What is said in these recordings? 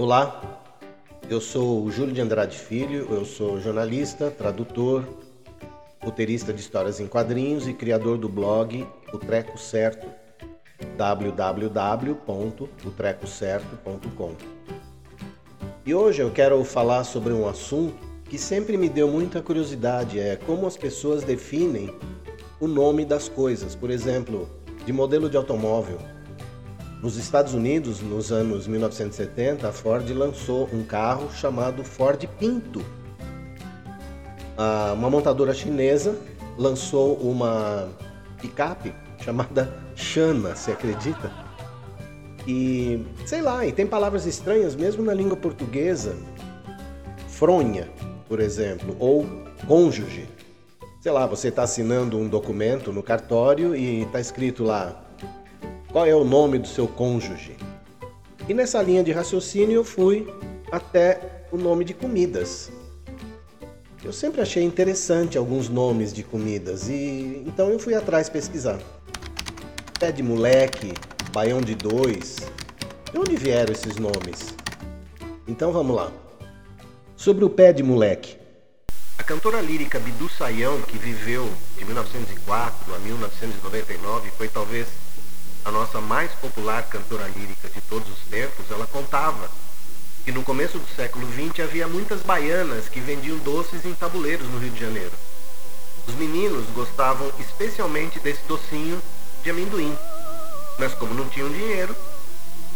Olá, eu sou o Júlio de Andrade Filho, eu sou jornalista, tradutor, roteirista de histórias em quadrinhos e criador do blog O Treco Certo, www.otrecocerto.com. E hoje eu quero falar sobre um assunto que sempre me deu muita curiosidade, é como as pessoas definem o nome das coisas. Por exemplo, de modelo de automóvel. Nos Estados Unidos, nos anos 1970, a Ford lançou um carro chamado Ford Pinto. Uma montadora chinesa lançou uma picape chamada Xana, se acredita? E sei lá, e tem palavras estranhas mesmo na língua portuguesa. Fronha, por exemplo, ou cônjuge. Sei lá, você está assinando um documento no cartório e está escrito lá qual é o nome do seu cônjuge. E nessa linha de raciocínio eu fui até o nome de comidas. Eu sempre achei interessante alguns nomes de comidas e então eu fui atrás pesquisar. Pé de moleque, baião de dois. De onde vieram esses nomes? Então vamos lá. Sobre o pé de moleque. A cantora lírica Bidu Sayão, que viveu de 1904 a 1999, foi talvez a nossa mais popular cantora lírica de todos os tempos, ela contava que no começo do século XX havia muitas baianas que vendiam doces em tabuleiros no Rio de Janeiro. Os meninos gostavam especialmente desse docinho de amendoim, mas como não tinham dinheiro,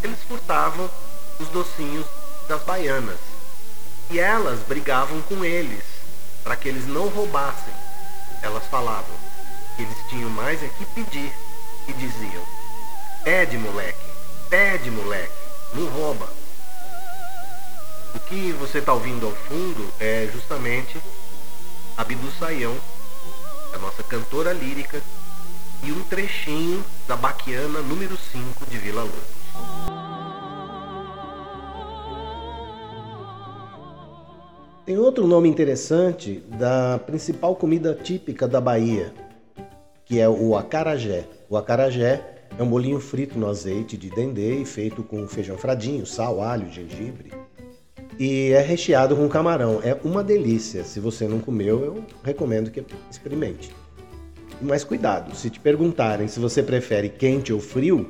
eles furtavam os docinhos das baianas. E elas brigavam com eles para que eles não roubassem. Elas falavam que eles tinham mais é que pedir e diziam: Pede, moleque. Pede, moleque. Não rouba. O que você está ouvindo ao fundo é justamente a Bidu Saião, a nossa cantora lírica, e um trechinho da Baquiana número 5 de Vila Lobos. Tem outro nome interessante da principal comida típica da Bahia, que é o acarajé. O acarajé é um bolinho frito no azeite de dendê e feito com feijão fradinho, sal, alho, gengibre. E é recheado com camarão. É uma delícia. Se você não comeu, eu recomendo que experimente. Mas cuidado, se te perguntarem se você prefere quente ou frio,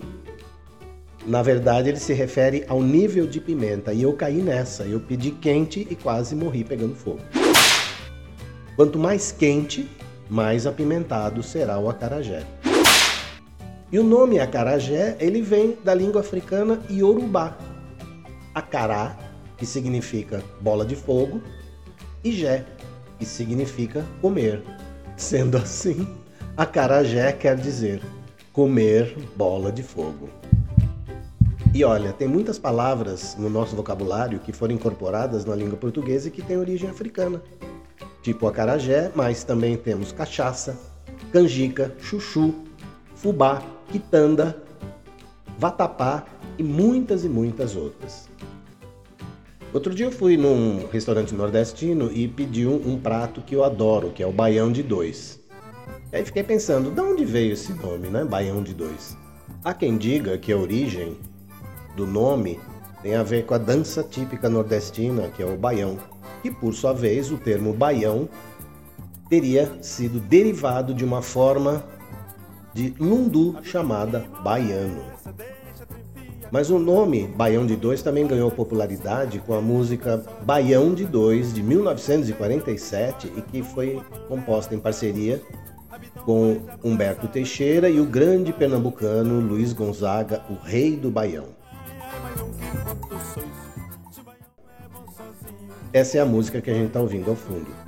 na verdade ele se refere ao nível de pimenta. E eu caí nessa. Eu pedi quente e quase morri pegando fogo. Quanto mais quente, mais apimentado será o acarajé. E o nome acarajé, ele vem da língua africana iorubá. Acará, que significa bola de fogo, e jé, que significa comer. Sendo assim, acarajé quer dizer comer bola de fogo. E olha, tem muitas palavras no nosso vocabulário que foram incorporadas na língua portuguesa e que têm origem africana. Tipo acarajé, mas também temos cachaça, canjica, chuchu, fubá, quitanda, vatapá e muitas e muitas outras. Outro dia eu fui num restaurante nordestino e pedi um, um prato que eu adoro, que é o baião de dois. E aí fiquei pensando, de onde veio esse nome, né? Baião de dois. Há quem diga que a origem do nome tem a ver com a dança típica nordestina, que é o baião, e por sua vez o termo baião teria sido derivado de uma forma de lundu chamada baiano. Mas o nome Baião de Dois também ganhou popularidade com a música Baião de Dois de 1947 e que foi composta em parceria com Humberto Teixeira e o grande pernambucano Luiz Gonzaga, o rei do Baião. Essa é a música que a gente está ouvindo ao fundo.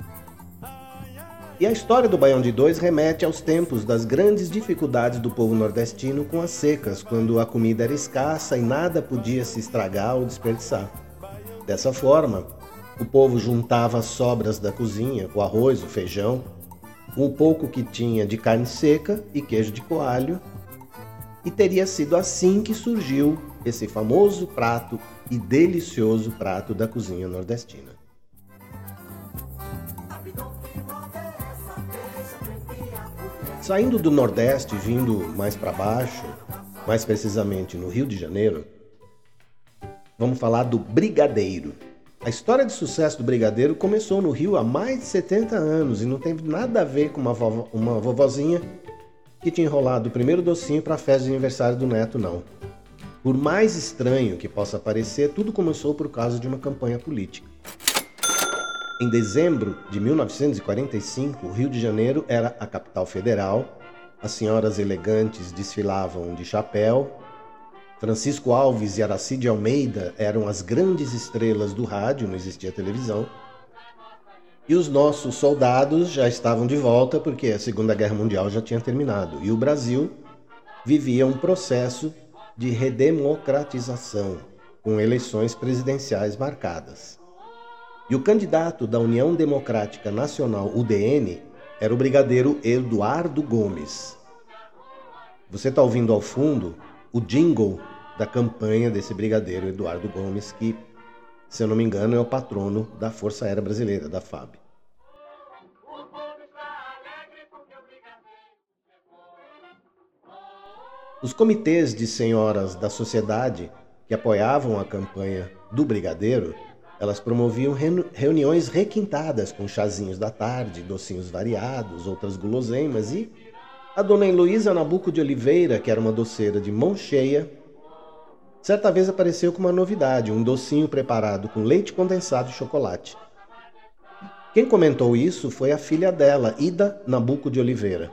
E a história do Baião de Dois remete aos tempos das grandes dificuldades do povo nordestino com as secas, quando a comida era escassa e nada podia se estragar ou desperdiçar. Dessa forma, o povo juntava as sobras da cozinha, o arroz, o feijão, o pouco que tinha de carne seca e queijo de coalho, e teria sido assim que surgiu esse famoso prato e delicioso prato da cozinha nordestina. Saindo do Nordeste, vindo mais para baixo, mais precisamente no Rio de Janeiro, Vamos falar do Brigadeiro. A história de sucesso do Brigadeiro começou no Rio há mais de 70 anos e não tem nada a ver com uma, vovó, uma vovozinha que tinha enrolado o primeiro docinho para a festa de aniversário do neto, não. Por mais estranho que possa parecer, tudo começou por causa de uma campanha política. Em dezembro de 1945, o Rio de Janeiro era a capital federal. As senhoras elegantes desfilavam de chapéu. Francisco Alves e Aracide Almeida eram as grandes estrelas do rádio, não existia televisão. E os nossos soldados já estavam de volta porque a Segunda Guerra Mundial já tinha terminado. E o Brasil vivia um processo de redemocratização, com eleições presidenciais marcadas. E o candidato da União Democrática Nacional, UDN, era o brigadeiro Eduardo Gomes. Você está ouvindo ao fundo o jingle da campanha desse brigadeiro Eduardo Gomes, que, se eu não me engano, é o patrono da Força Aérea Brasileira, da FAB. Os comitês de senhoras da sociedade que apoiavam a campanha do brigadeiro elas promoviam reuniões requintadas com chazinhos da tarde, docinhos variados, outras guloseimas e a dona Heloísa Nabuco de Oliveira, que era uma doceira de mão cheia, certa vez apareceu com uma novidade, um docinho preparado com leite condensado e chocolate. Quem comentou isso foi a filha dela, Ida Nabuco de Oliveira.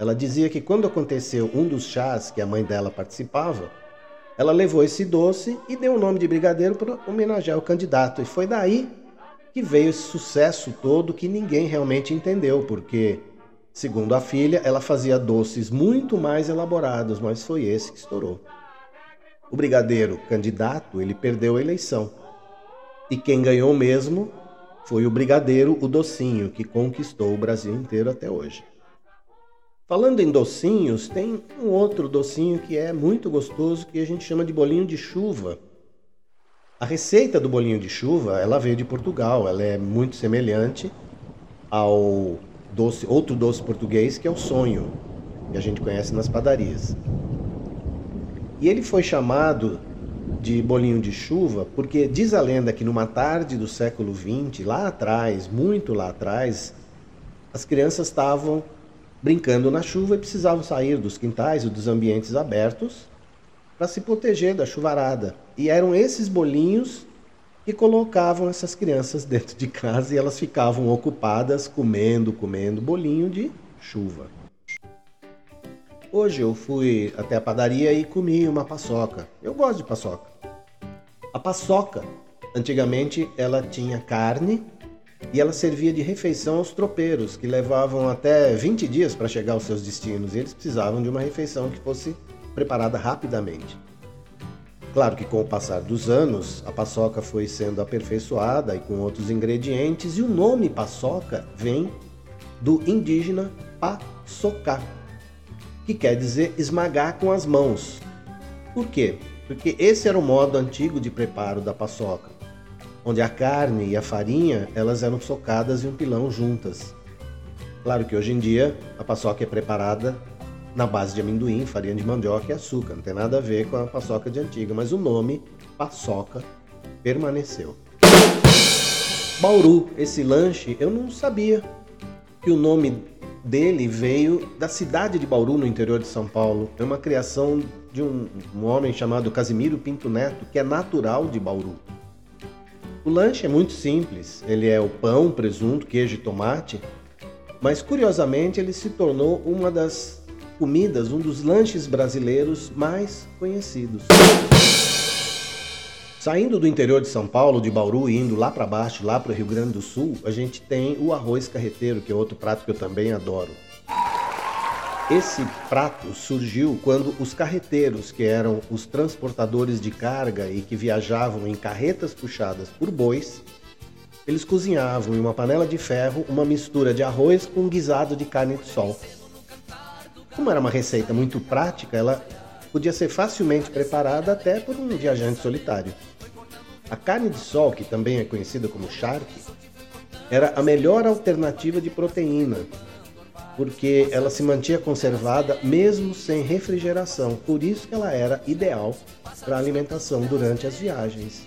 Ela dizia que quando aconteceu um dos chás que a mãe dela participava, ela levou esse doce e deu o nome de brigadeiro para homenagear o candidato. E foi daí que veio esse sucesso todo que ninguém realmente entendeu, porque, segundo a filha, ela fazia doces muito mais elaborados, mas foi esse que estourou. O brigadeiro candidato, ele perdeu a eleição. E quem ganhou mesmo foi o brigadeiro, o docinho, que conquistou o Brasil inteiro até hoje. Falando em docinhos, tem um outro docinho que é muito gostoso que a gente chama de bolinho de chuva. A receita do bolinho de chuva, ela veio de Portugal, ela é muito semelhante ao doce, outro doce português que é o sonho, que a gente conhece nas padarias. E ele foi chamado de bolinho de chuva porque diz a lenda que numa tarde do século XX, lá atrás, muito lá atrás, as crianças estavam brincando na chuva e precisavam sair dos quintais e dos ambientes abertos para se proteger da chuvarada. E eram esses bolinhos que colocavam essas crianças dentro de casa e elas ficavam ocupadas comendo, comendo bolinho de chuva. Hoje eu fui até a padaria e comi uma paçoca. Eu gosto de paçoca. A paçoca, antigamente ela tinha carne e ela servia de refeição aos tropeiros, que levavam até 20 dias para chegar aos seus destinos, e eles precisavam de uma refeição que fosse preparada rapidamente. Claro que com o passar dos anos, a paçoca foi sendo aperfeiçoada e com outros ingredientes, e o nome paçoca vem do indígena paçocar, que quer dizer esmagar com as mãos. Por quê? Porque esse era o modo antigo de preparo da paçoca onde a carne e a farinha elas eram socadas em um pilão juntas. Claro que hoje em dia a paçoca é preparada na base de amendoim, farinha de mandioca e açúcar, não tem nada a ver com a paçoca de antiga, mas o nome paçoca permaneceu. Bauru, esse lanche, eu não sabia que o nome dele veio da cidade de Bauru, no interior de São Paulo. É uma criação de um, um homem chamado Casimiro Pinto Neto, que é natural de Bauru. O lanche é muito simples, ele é o pão, presunto, queijo e tomate, mas curiosamente ele se tornou uma das comidas, um dos lanches brasileiros mais conhecidos. Saindo do interior de São Paulo, de Bauru, e indo lá para baixo, lá para o Rio Grande do Sul, a gente tem o arroz carreteiro, que é outro prato que eu também adoro. Esse prato surgiu quando os carreteiros, que eram os transportadores de carga e que viajavam em carretas puxadas por bois, eles cozinhavam em uma panela de ferro uma mistura de arroz com guisado de carne de sol. Como era uma receita muito prática, ela podia ser facilmente preparada até por um viajante solitário. A carne de sol, que também é conhecida como charque, era a melhor alternativa de proteína porque ela se mantinha conservada mesmo sem refrigeração. Por isso que ela era ideal para alimentação durante as viagens.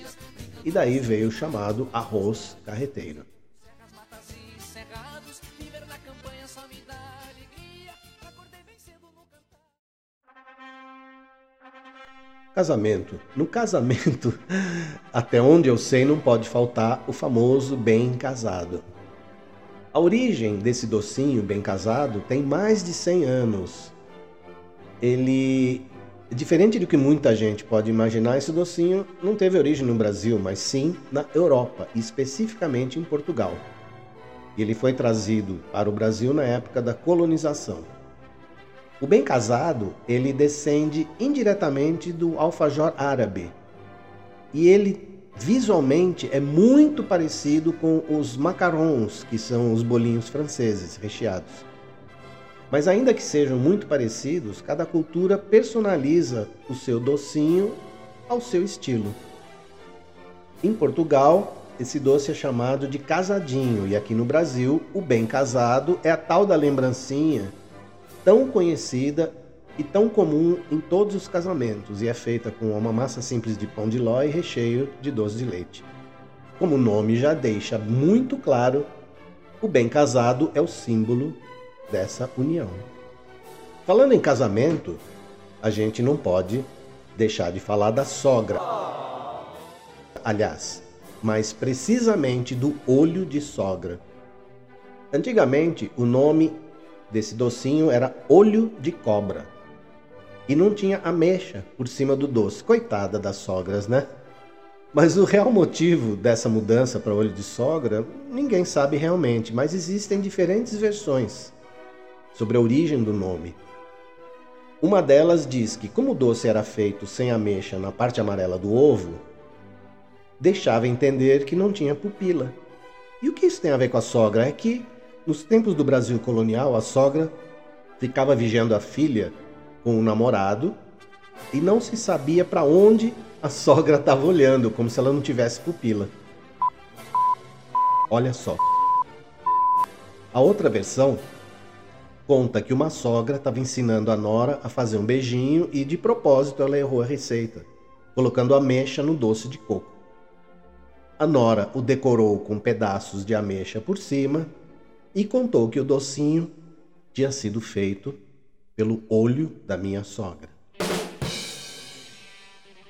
E daí veio o chamado arroz carreteiro. Casamento. No casamento, até onde eu sei, não pode faltar o famoso bem casado. A origem desse docinho bem casado tem mais de 100 anos. Ele, diferente do que muita gente pode imaginar, esse docinho não teve origem no Brasil, mas sim na Europa, especificamente em Portugal. Ele foi trazido para o Brasil na época da colonização. O bem casado, ele descende indiretamente do alfajor árabe. E ele visualmente é muito parecido com os macarons, que são os bolinhos franceses recheados. Mas ainda que sejam muito parecidos, cada cultura personaliza o seu docinho ao seu estilo. Em Portugal, esse doce é chamado de casadinho, e aqui no Brasil, o bem casado é a tal da lembrancinha tão conhecida e tão comum em todos os casamentos e é feita com uma massa simples de pão de ló e recheio de doce de leite. Como o nome já deixa muito claro, o bem casado é o símbolo dessa união. Falando em casamento, a gente não pode deixar de falar da sogra. Aliás, mais precisamente do olho de sogra. Antigamente, o nome desse docinho era olho de cobra. E não tinha ameixa por cima do doce. Coitada das sogras, né? Mas o real motivo dessa mudança para olho de sogra, ninguém sabe realmente, mas existem diferentes versões sobre a origem do nome. Uma delas diz que, como o doce era feito sem ameixa na parte amarela do ovo, deixava entender que não tinha pupila. E o que isso tem a ver com a sogra? É que nos tempos do Brasil colonial, a sogra ficava vigiando a filha com o namorado e não se sabia para onde a sogra estava olhando, como se ela não tivesse pupila. Olha só. A outra versão conta que uma sogra estava ensinando a nora a fazer um beijinho e de propósito ela errou a receita, colocando ameixa no doce de coco. A nora o decorou com pedaços de ameixa por cima e contou que o docinho tinha sido feito pelo olho da minha sogra.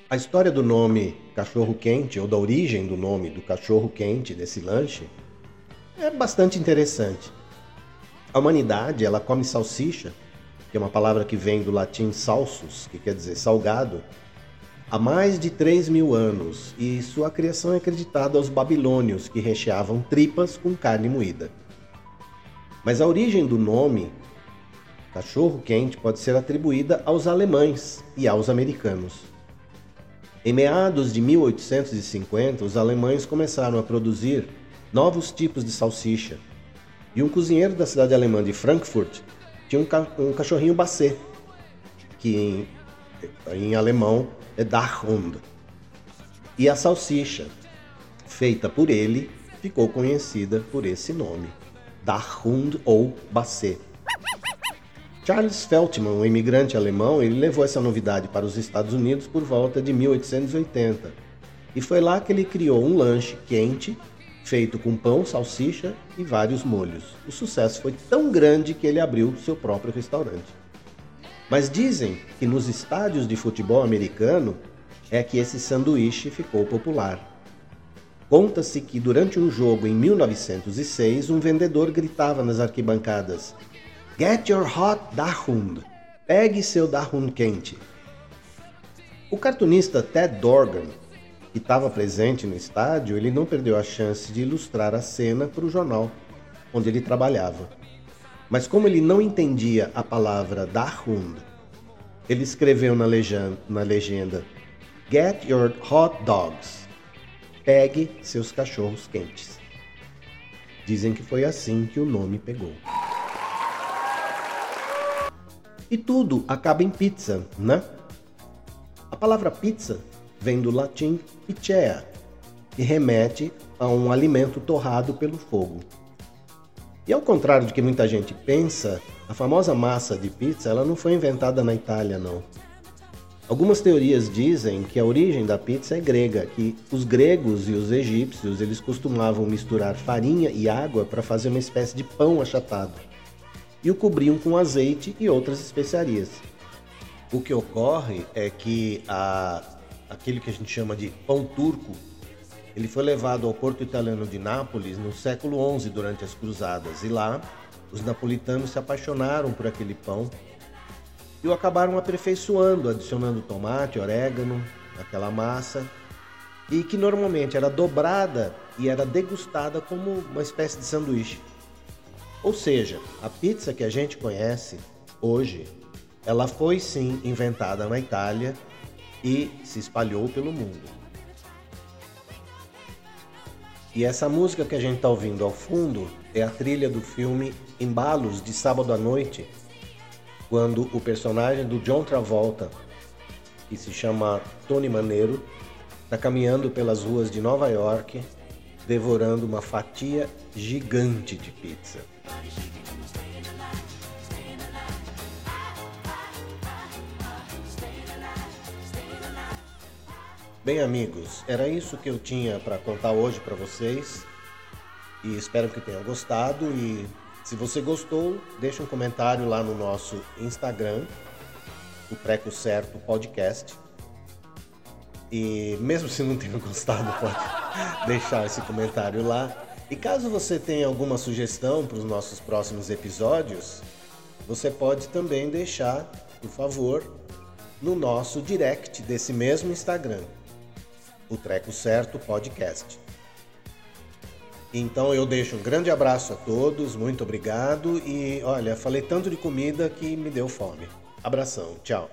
A história do nome cachorro quente ou da origem do nome do cachorro quente desse lanche é bastante interessante. A humanidade, ela come salsicha, que é uma palavra que vem do latim salsus, que quer dizer salgado, há mais de 3 mil anos, e sua criação é acreditada aos babilônios, que recheavam tripas com carne moída. Mas a origem do nome cachorro quente pode ser atribuída aos alemães e aos americanos. Em meados de 1850, os alemães começaram a produzir novos tipos de salsicha. E um cozinheiro da cidade alemã de Frankfurt tinha um, ca um cachorrinho bacê, que em, em alemão é Dachhund. E a salsicha, feita por ele, ficou conhecida por esse nome. Dachhund ou Basset. Charles Feltman, um imigrante alemão, ele levou essa novidade para os Estados Unidos por volta de 1880. E foi lá que ele criou um lanche quente, feito com pão, salsicha e vários molhos. O sucesso foi tão grande que ele abriu seu próprio restaurante. Mas dizem que nos estádios de futebol americano é que esse sanduíche ficou popular. Conta-se que durante um jogo em 1906, um vendedor gritava nas arquibancadas: Get your hot Dachshund! Pegue seu Dachshund quente! O cartunista Ted Dorgan, que estava presente no estádio, ele não perdeu a chance de ilustrar a cena para o jornal onde ele trabalhava. Mas como ele não entendia a palavra Dachshund, ele escreveu na legenda, na legenda Get your hot dogs! Pegue seus cachorros quentes. Dizem que foi assim que o nome pegou. E tudo acaba em pizza, né? A palavra pizza vem do latim pizzea, que remete a um alimento torrado pelo fogo. E ao contrário do que muita gente pensa, a famosa massa de pizza ela não foi inventada na Itália, não. Algumas teorias dizem que a origem da pizza é grega, que os gregos e os egípcios eles costumavam misturar farinha e água para fazer uma espécie de pão achatado e o cobriam com azeite e outras especiarias. O que ocorre é que a, aquele que a gente chama de pão turco ele foi levado ao porto italiano de Nápoles no século XI durante as cruzadas e lá os napolitanos se apaixonaram por aquele pão e o acabaram aperfeiçoando, adicionando tomate, orégano, aquela massa, e que normalmente era dobrada e era degustada como uma espécie de sanduíche. Ou seja, a pizza que a gente conhece hoje, ela foi sim inventada na Itália e se espalhou pelo mundo. E essa música que a gente está ouvindo ao fundo é a trilha do filme Embalos de Sábado à Noite, quando o personagem do John Travolta, que se chama Tony Maneiro, está caminhando pelas ruas de Nova York, devorando uma fatia gigante de pizza. Bem, amigos, era isso que eu tinha para contar hoje para vocês. E espero que tenham gostado e se você gostou, deixa um comentário lá no nosso Instagram, o Treco Certo Podcast. E mesmo se não tenha gostado, pode deixar esse comentário lá. E caso você tenha alguma sugestão para os nossos próximos episódios, você pode também deixar, por favor, no nosso direct desse mesmo Instagram, o Treco Certo Podcast. Então eu deixo um grande abraço a todos, muito obrigado e olha, falei tanto de comida que me deu fome. Abração, tchau.